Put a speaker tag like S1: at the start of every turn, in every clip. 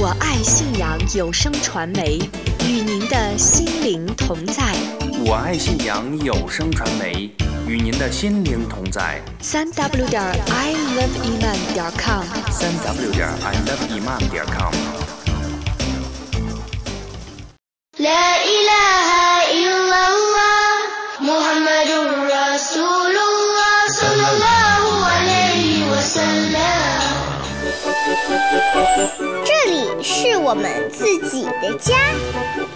S1: 我爱信仰有声传媒，与您的心灵同在。
S2: 我爱信仰有声传媒，与您的心灵同在。
S1: 三 w 点 i love iman 点 com，
S2: 三 w 点 i love iman 点 com。
S3: لا إله إلا الله محمد رسول الله صلى الله عليه وسلم
S4: 这里是我们自己的家，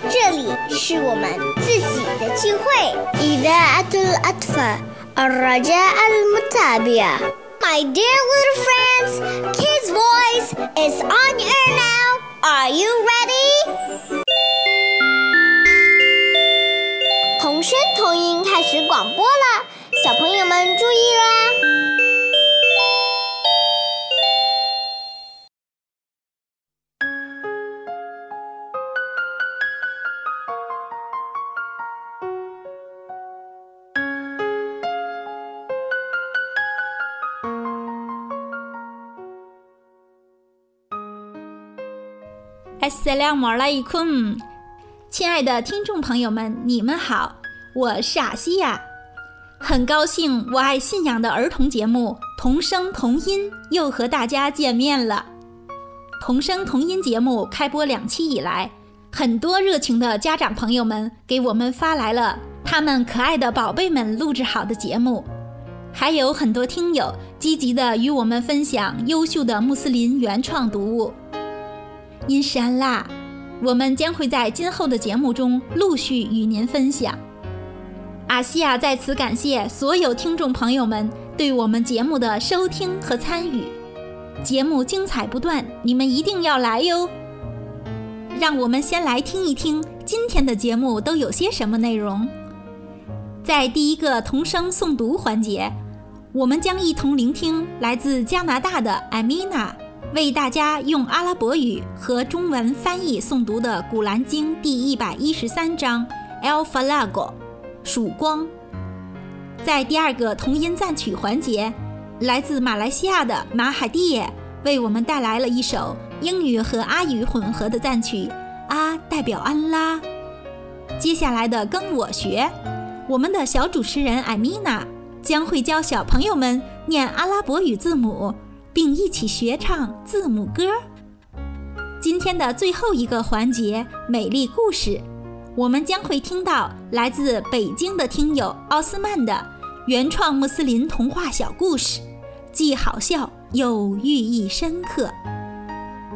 S4: 这里是我们自己的聚会。إذاعة الأطفال الرجاء المتابعة My dear little friends, Kids Voice is on air now. Are you ready?
S5: 阿斯拉姆阿伊坤，亲爱的听众朋友们，你们好，我是阿西亚，很高兴我爱信仰的儿童节目《童声童音》又和大家见面了。童声童音节目开播两期以来，很多热情的家长朋友们给我们发来了他们可爱的宝贝们录制好的节目，还有很多听友积极的与我们分享优秀的穆斯林原创读物。因山啦，我们将会在今后的节目中陆续与您分享。阿西亚在此感谢所有听众朋友们对我们节目的收听和参与，节目精彩不断，你们一定要来哟！让我们先来听一听今天的节目都有些什么内容。在第一个童声诵读环节，我们将一同聆听来自加拿大的艾米娜。为大家用阿拉伯语和中文翻译诵读的《古兰经》第一百一十三章《El Falago》，曙光。在第二个同音赞曲环节，来自马来西亚的马海蒂耶为我们带来了一首英语和阿语混合的赞曲，阿代表安拉。接下来的跟我学，我们的小主持人艾米娜将会教小朋友们念阿拉伯语字母。并一起学唱字母歌。今天的最后一个环节——美丽故事，我们将会听到来自北京的听友奥斯曼的原创穆斯林童话小故事，既好笑又寓意深刻。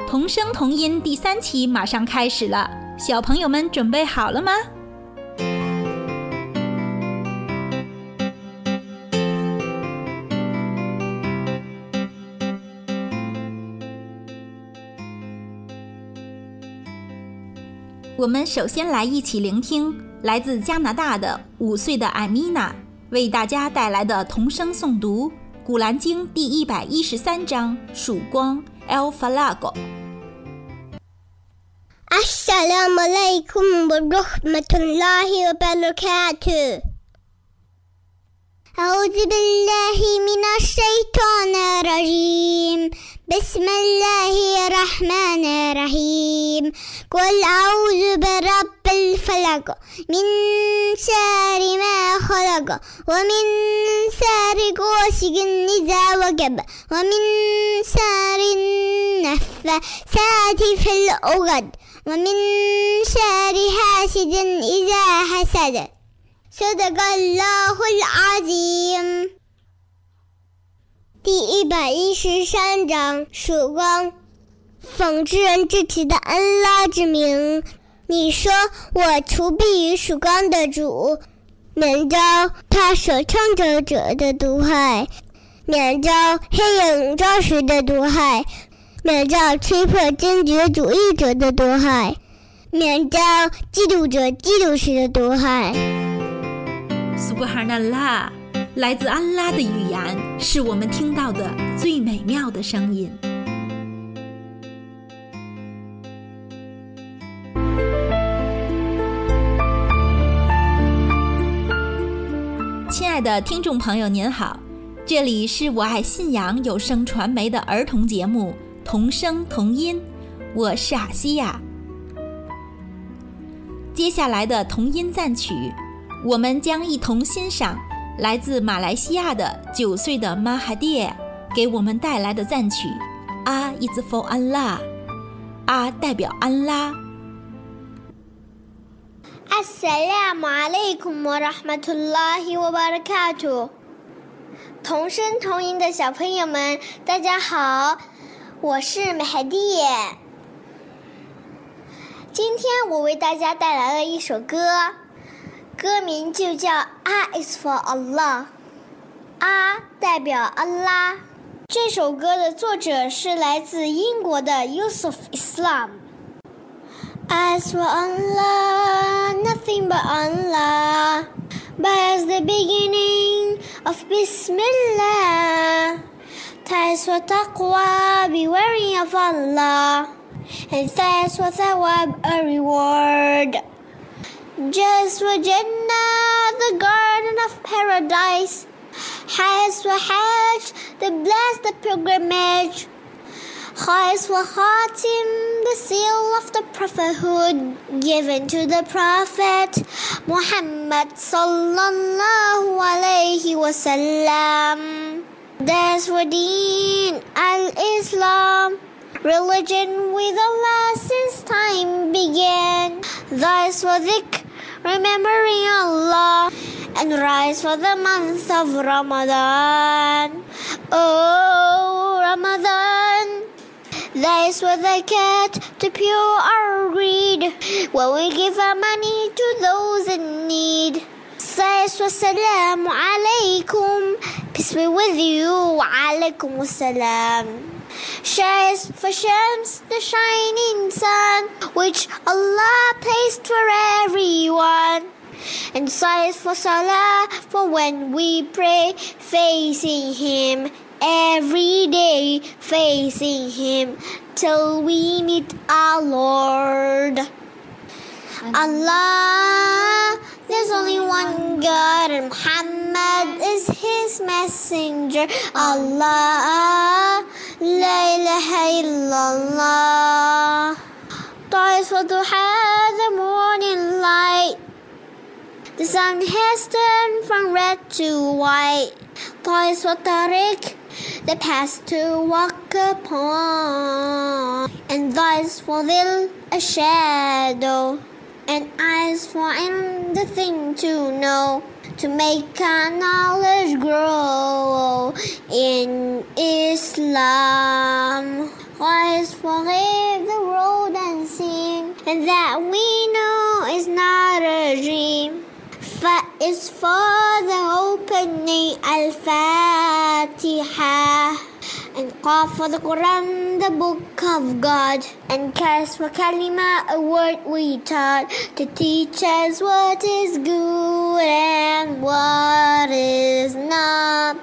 S5: 童声童音第三期马上开始了，小朋友们准备好了吗？我们首先来一起聆听来自加拿大的五岁的艾米娜为大家带来的童声诵读《古兰经》第一百一十三章《曙光》El Falago。
S4: السلام عليكم ورحمة الله وبركاته أعوذ بالله من الشيطان الرجيم بسم الله الرحمن الرحيم. قل أعوذ برب الفلق. من شر ما خلق. ومن شر غاسق إذا وجب. ومن شر النفاثات في العقد ومن شر حاسد إذا حسد. صدق الله العظيم. 第一百一十三章曙光，奉至仁至慈的安拉之名，你说我除避于曙光的主，免遭他所创造者的毒害，免遭黑影照时的毒害，免遭吹破坚决主义者的毒害，免遭嫉妒者嫉妒时的毒害。
S5: 苏布哈纳拉。来自安拉的语言是我们听到的最美妙的声音。亲爱的听众朋友，您好，这里是我爱信仰有声传媒的儿童节目《童声童音》，我是阿西亚。接下来的童音赞曲，我们将一同欣赏来自马来西亚的九岁的 Mahadir 给我们带来的赞曲《A is for Allah》，阿代表安拉。
S3: Assalamu alaikum wa rahmatullahi wa barakatuh。同声同音的小朋友们，大家好，我是 Mahadir。今天我为大家带来了一首歌。歌名就叫《Ah is for Allah》，啊代表安拉。这首歌的作者是来自英国的 Yusuf Islam。As for Allah, nothing but Allah. But as the beginning of Bismillah. Ties for taqwa, be wary of Allah. And thanks for thawab, a reward. Just Jannah, the garden of paradise. Has for Hajj, the blessed pilgrimage. Khais wa Khatim, the seal of the prophethood given to the Prophet Muhammad sallallahu alayhi wasallam. That's Deen al-Islam, religion with Allah since time began. For dhikr, remembering Allah, and rise for the month of Ramadan. Oh, Ramadan. That is what the cat to pure our greed when we give our money to those in need. Says wassalamu alaikum. Peace be with you. Alaikum wassalam. Shines for Shams, the shining sun, which Allah placed for everyone. And sighs for Salah, for when we pray, facing Him every day, facing Him till we meet our Lord. Allah, there's only one God, and Muhammad is His messenger. Allah, La ilaha illallah. For duha, the morning light. The sun has turned from red to white. Toys for Tariq, the path to walk upon. And thus for a shadow. And eyes for thing to know. To make our knowledge grow in Islam. Eyes for the road unseen. And that we know is not a dream. Fa is for the opening Al-Fatiha and Qaf for the Quran, the book of God, and Kas for Kalima, a word we taught to teach us what is good and what is not.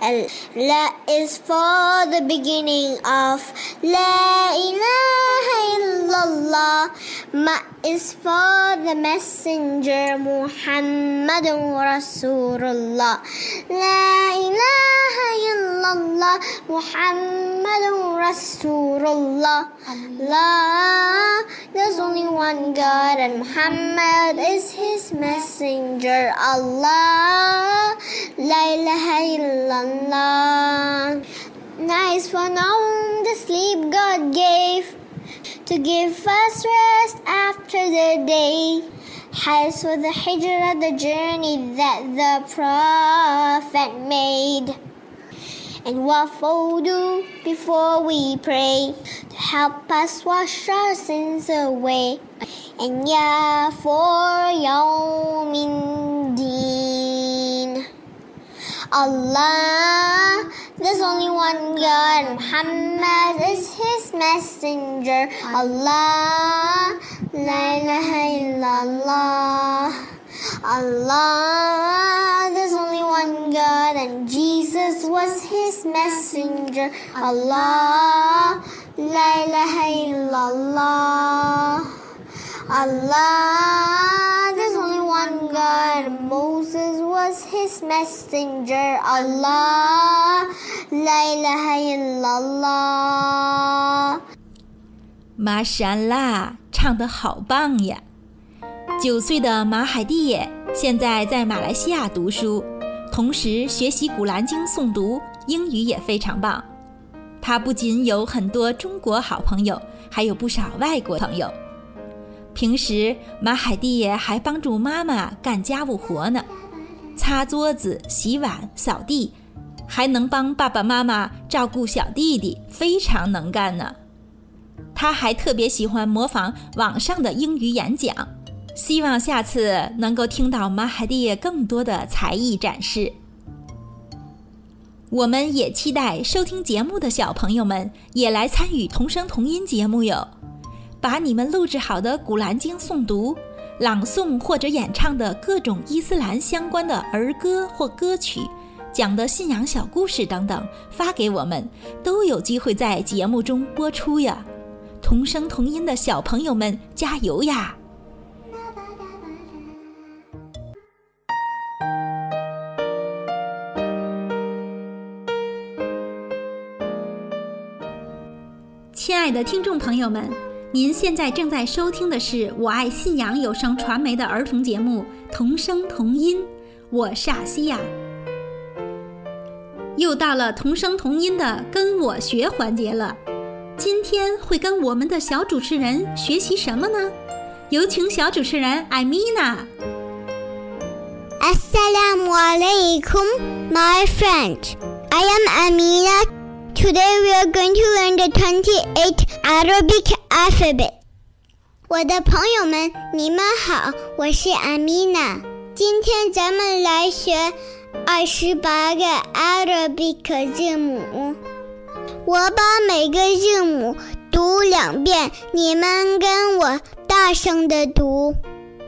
S3: And La is for the beginning of La ilaha illallah. Ma is for the messenger Muhammadun Rasulullah. La ilaha illallah Muhammadun Rasulullah. Allah, there's only one God and Muhammad is his messenger. Allah, La ilaha illallah. Nice for now the sleep God gave to give us rest after the day. Has for the hijrah, the journey that the Prophet made. And what we do before we pray to help us wash our sins away. And yeah, for yawmin deen. Allah, there's only one God. Muhammad is his messenger. Allah, la ilaha illallah. Allah, one God, and Jesus was his messenger. Allah, la ilaha illallah. Allah, there's only one God. Moses was his messenger. Allah, la ilaha illallah.
S5: 玛莎拉，唱得好棒呀！九岁的马海蒂耶现在在马来西亚读书， 同时学习《古兰经》诵读，英语也非常棒。他不仅有很多中国好朋友，还有不少外国朋友。平时马海蒂也还帮助妈妈干家务活呢，擦桌子、洗碗、扫地，还能帮爸爸妈妈照顾小弟弟，非常能干呢。他还特别喜欢模仿网上的英语演讲，希望下次能够听到马海蒂更多的才艺展示。我们也期待收听节目的小朋友们也来参与同声同音节目哟。把你们录制好的《古兰经》诵读、朗诵或者演唱的各种伊斯兰相关的儿歌或歌曲，讲的信仰小故事等等发给我们，都有机会在节目中播出呀！同声同音的小朋友们，加油呀！亲爱的听众朋友们。您现在正在收听的是我爱信仰有声传媒的儿童节目《童声童音》，我是阿西亚。又到了童声童音的跟我学环节了，今天会跟我们的小主持人学习什么呢？有请小主持人艾米娜。
S4: Assalamu alaikum, my friend. I am Amina. Today we are going to learn the twenty-eight Arabic alphabet. 我的朋友们，你们好，我是 Amina。今天咱们来学二十八个 Arabic 字母。我把每个字母读两遍，你们跟我大声的读，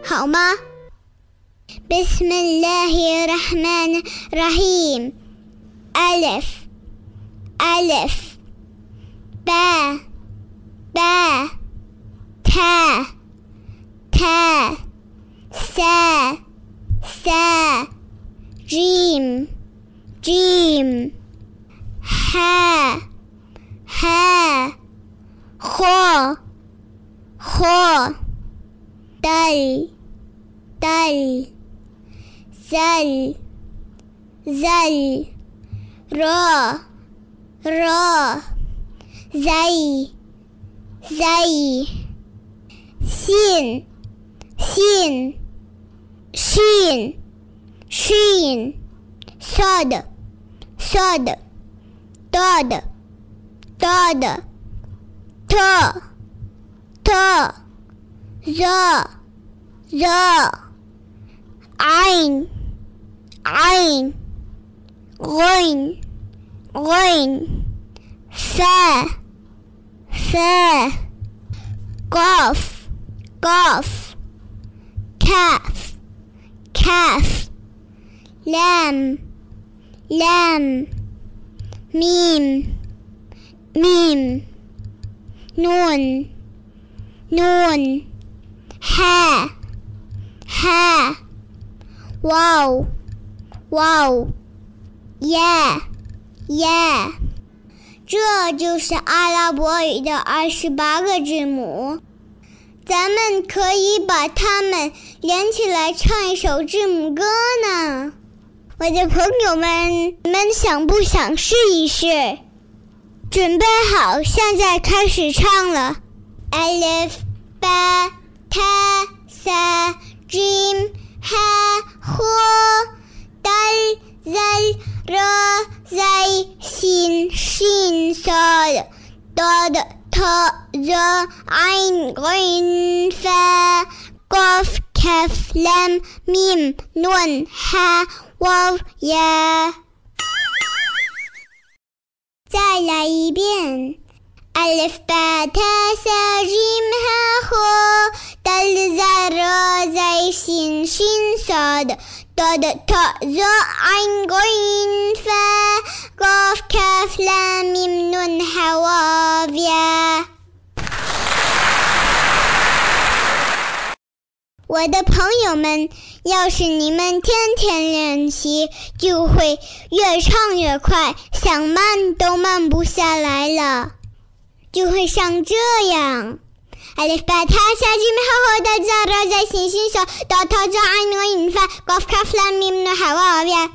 S4: 好吗？Bismillahirrahmanirrahim. Alif. Aleph Bear Bear Tear Tear Sir Sir Dream Dream Hair Hair Ho Ho Dull Dull Zell Zell Raw را را زي زي سين سين شين شين صاد صاد ضاد ضاد تا تا ظا ظا عين عين غين green, fair, fair, golf, golf, calf, calf, lamb, lamb, meme, meme, noon, noon, hair, hair, wow, wow, yeah. 耶。这就是阿拉伯语的二十八个字母，咱们可以把它们连起来唱一首字母歌呢。我的朋友们，你们想不想试一试？准备好，现在开始唱了。a l e p h b e t a s a m h a d a zai sin shin sad dad ta za ain ghain fa qaf kaf lam mim nun ha waw ya 再来一遍。 ألف باء تاء سا جيم ها خو دال زا را زي سين شين صاد ضاد تاء ظا عين غين فا قاف كاف لام ميم نون ها واو يا 我的朋友们，要是你们天天练习，就会越唱越快，想慢都慢不下来了。 就会像这样。
S3: الف بعد ها شا جيم ها هو دال زال را زي سين شين شو دال تا جا عين غين فا قاف كاف لام ميم نون حواويا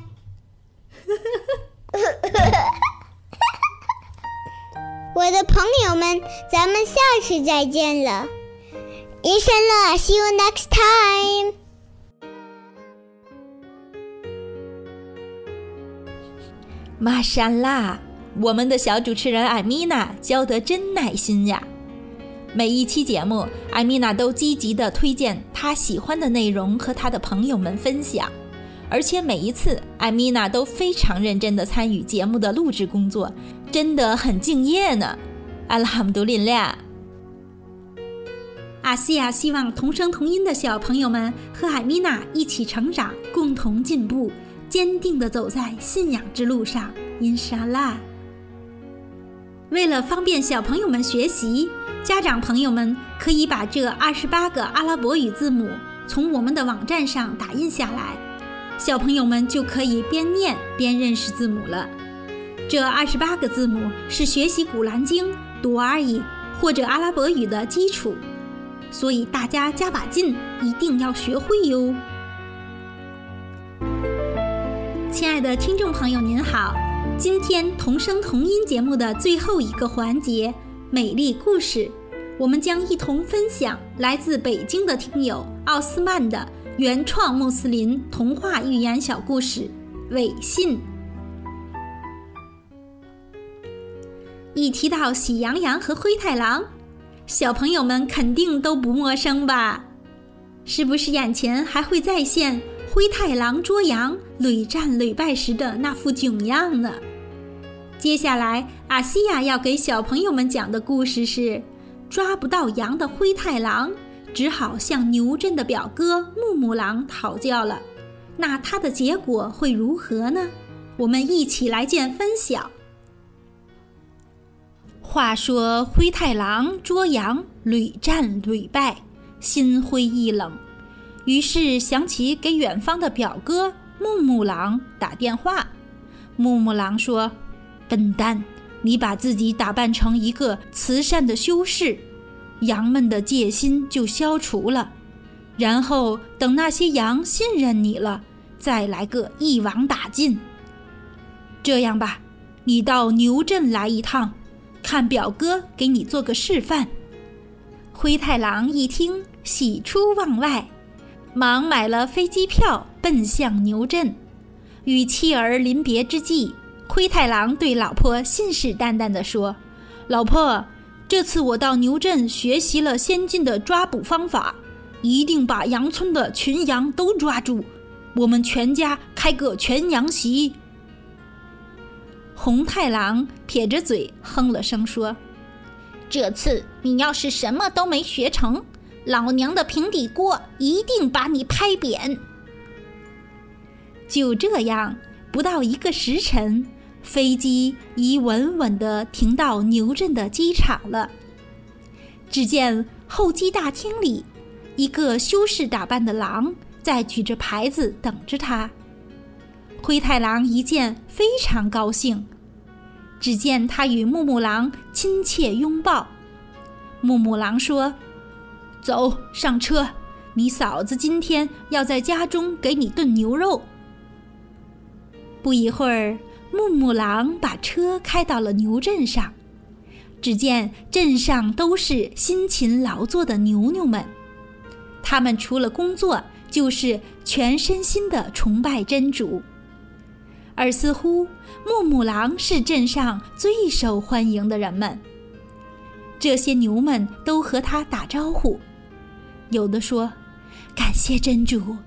S3: 我的朋友们，咱们下次再见了。Inshallah, see you next time.
S5: 玛莎拉， 我们的小主持人艾米娜教得真耐心呀！每一期节目，艾米娜都积极地推荐她喜欢的内容和她的朋友们分享，而且每一次艾米娜都非常认真地参与节目的录制工作，真的很敬业呢。阿拉哈姆杜林俩，阿西亚希望同声同音的小朋友们和艾米娜一起成长，共同进步。坚定地走在信仰之路上，因沙拉。为了方便小朋友们学习，家长朋友们可以把这二十八个阿拉伯语字母从我们的网站上打印下来，小朋友们就可以边念边认识字母了。这二十八个字母是学习古兰经、读而已或者阿拉伯语的基础，所以大家加把劲，一定要学会哟。亲爱的听众朋友，您好！今天同声同音节目的最后一个环节——美丽故事，我们将一同分享来自北京的听友奥斯曼的原创穆斯林童话寓言小故事《伪信》。一提到喜羊羊和灰太狼，小朋友们肯定都不陌生吧？是不是眼前还会再现？灰太狼捉羊屡战屡败时的那副囧样呢？接下来，阿西亚要给小朋友们讲的故事是：抓不到羊的灰太狼只好向牛镇的表哥木木狼讨教了。那他的结果会如何呢？我们一起来见分晓。话说，灰太狼捉羊屡战屡败，心灰意冷。于是想起给远方的表哥木木狼打电话。木木狼说：“笨蛋，你把自己打扮成一个慈善的修士，羊们的戒心就消除了。然后等那些羊信任你了，再来个一网打尽。这样吧，你到牛镇来一趟，看表哥给你做个示范。”灰太狼一听，喜出望外。忙买了飞机票，奔向牛镇。与妻儿临别之际，灰太狼对老婆信誓旦旦地说：“老婆，这次我到牛镇学习了先进的抓捕方法，一定把羊村的群羊都抓住，我们全家开个全羊席。”红太狼撇着嘴哼了声说：“这次你要是什么都没学成。”老娘的平底锅一定把你拍扁！就这样，不到一个时辰，飞机已稳稳地停到牛镇的机场了。只见候机大厅里，一个修士打扮的狼在举着牌子等着他。灰太狼一见，非常高兴。只见他与木木狼亲切拥抱。木木狼说。走上车，你嫂子今天要在家中给你炖牛肉。不一会儿，木木狼把车开到了牛镇上，只见镇上都是辛勤劳作的牛牛们，他们除了工作，就是全身心的崇拜真主。而似乎木木狼是镇上最受欢迎的人们，这些牛们都和他打招呼。有的说：“感谢真主，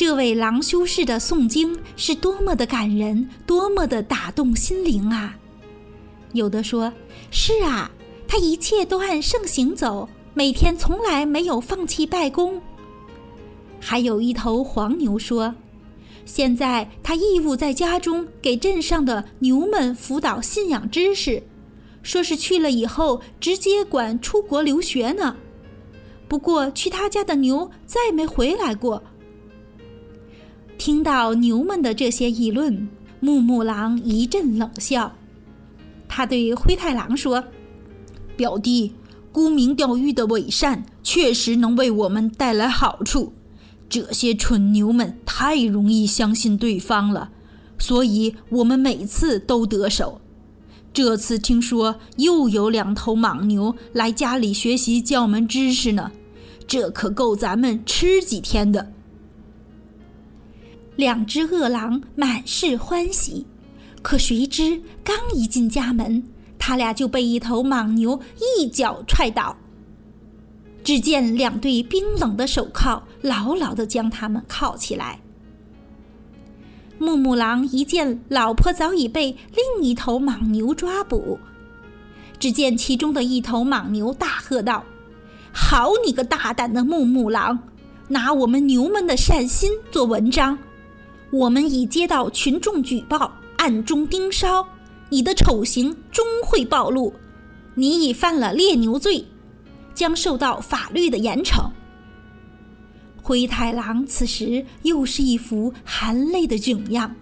S5: 这位狼修士的诵经是多么的感人，多么的打动心灵啊！”有的说：“是啊，他一切都按圣行走，每天从来没有放弃拜功。”还有一头黄牛说：“现在他义务在家中给镇上的牛们辅导信仰知识，说是去了以后直接管出国留学呢。”不过，去他家的牛再没回来过。听到牛们的这些议论，木木狼一阵冷笑。他对灰太狼说：“表弟，沽名钓誉的伪善确实能为我们带来好处。这些蠢牛们太容易相信对方了，所以我们每次都得手。这次听说又有两头莽牛来家里学习教门知识呢，这可够咱们吃几天的。两只饿狼满是欢喜，可谁知刚一进家门，他俩就被一头莽牛一脚踹倒。只见两对冰冷的手铐牢牢地将他们铐起来。木木狼一见老婆早已被另一头莽牛抓捕，只见其中的一头莽牛大喝道：“好你个大胆的木木狼，拿我们牛们的善心做文章！我们已接到群众举报，暗中盯梢，你的丑行终会暴露，你已犯了猎牛罪，将受到法律的严惩。”灰太狼此时又是一副含泪的窘样，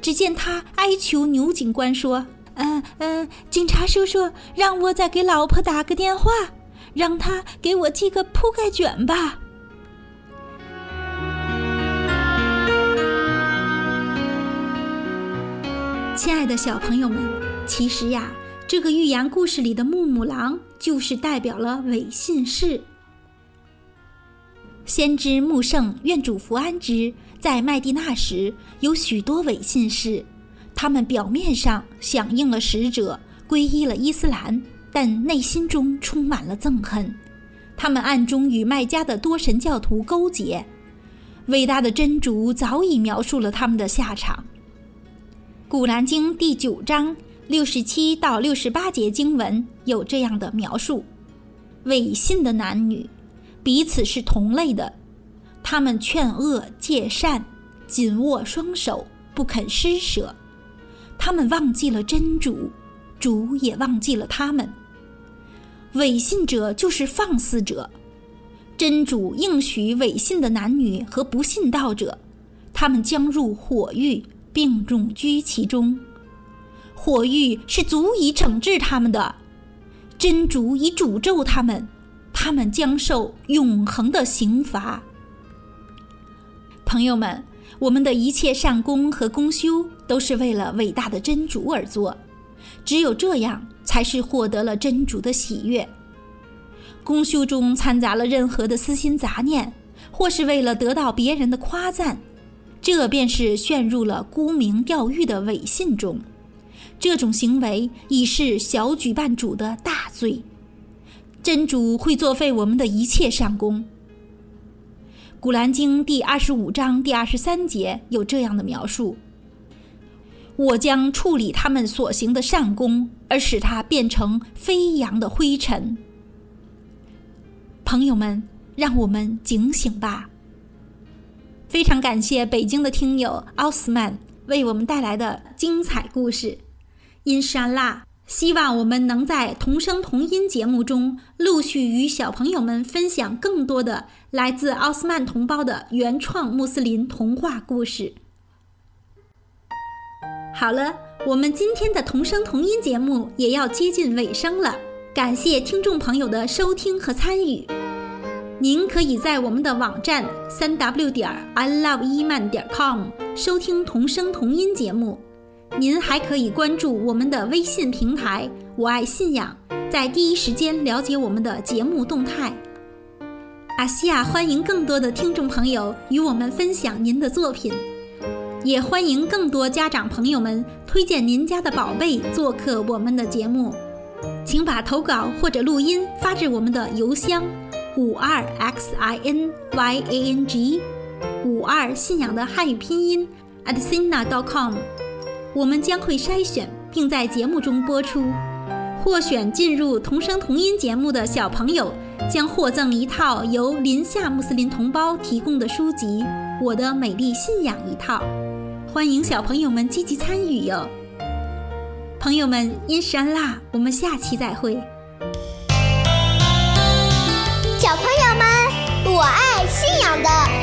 S5: 只见他哀求牛警官说：“嗯嗯，警察叔叔，让我再给老婆打个电话，让他给我寄个铺盖卷吧。”亲爱的小朋友们，其实呀，这个寓言故事里的木木狼就是代表了伪信士。先知穆圣愿主福安之，在麦地那时有许多伪信士，他们表面上响应了使者，皈依了伊斯兰，但内心中充满了憎恨。他们暗中与麦加的多神教徒勾结。伟大的真主早已描述了他们的下场。古兰经第九章六十七到六十八节经文有这样的描述：违信的男女。彼此是同类的，他们劝恶戒善，紧握双手，不肯施舍。他们忘记了真主，主也忘记了他们。伪信者就是放肆者，真主应许违信的男女和不信道者，他们将入火狱，并重居其中。火狱是足以惩治他们的，真主已诅咒他们。他们将受永恒的刑罚。朋友们，我们的一切善功和功修都是为了伟大的真主而做，只有这样才是获得了真主的喜悦。功修中掺杂了任何的私心杂念，或是为了得到别人的夸赞，这便是陷入了沽名钓誉的伪信中。这种行为已是小举办主的大罪。真主会作废我们的一切善功。古兰经第二十五章第二十三节有这样的描述：“我将处理他们所行的善功，而使它变成飞扬的灰尘。”朋友们，让我们警醒吧！非常感谢北京的听友奥斯曼为我们带来的精彩故事，因山拉。希望我们能在同声同音节目中陆续与小朋友们分享更多的来自奥斯曼同胞的原创穆斯林童话故事。好了，我们今天的同声同音节目也要接近尾声了，感谢听众朋友的收听和参与。您可以在我们的网站三 w 点 i love 伊曼点 com 收听同声同音节目。您还可以关注我们的微信平台“我爱信仰”，在第一时间了解我们的节目动态。阿西亚欢迎更多的听众朋友与我们分享您的作品，也欢迎更多家长朋友们推荐您家的宝贝做客我们的节目。请把投稿或者录音发至我们的邮箱：五二 x i n y a n g 五二信仰的汉语拼音 at sina dot com。我们将会筛选，并在节目中播出。获选进入同声同音节目的小朋友，将获赠一套由林夏穆斯林同胞提供的书籍《我的美丽信仰》一套。欢迎小朋友们积极参与哟！朋友们，因山啦，我们下期再会。
S3: 我爱信阳的。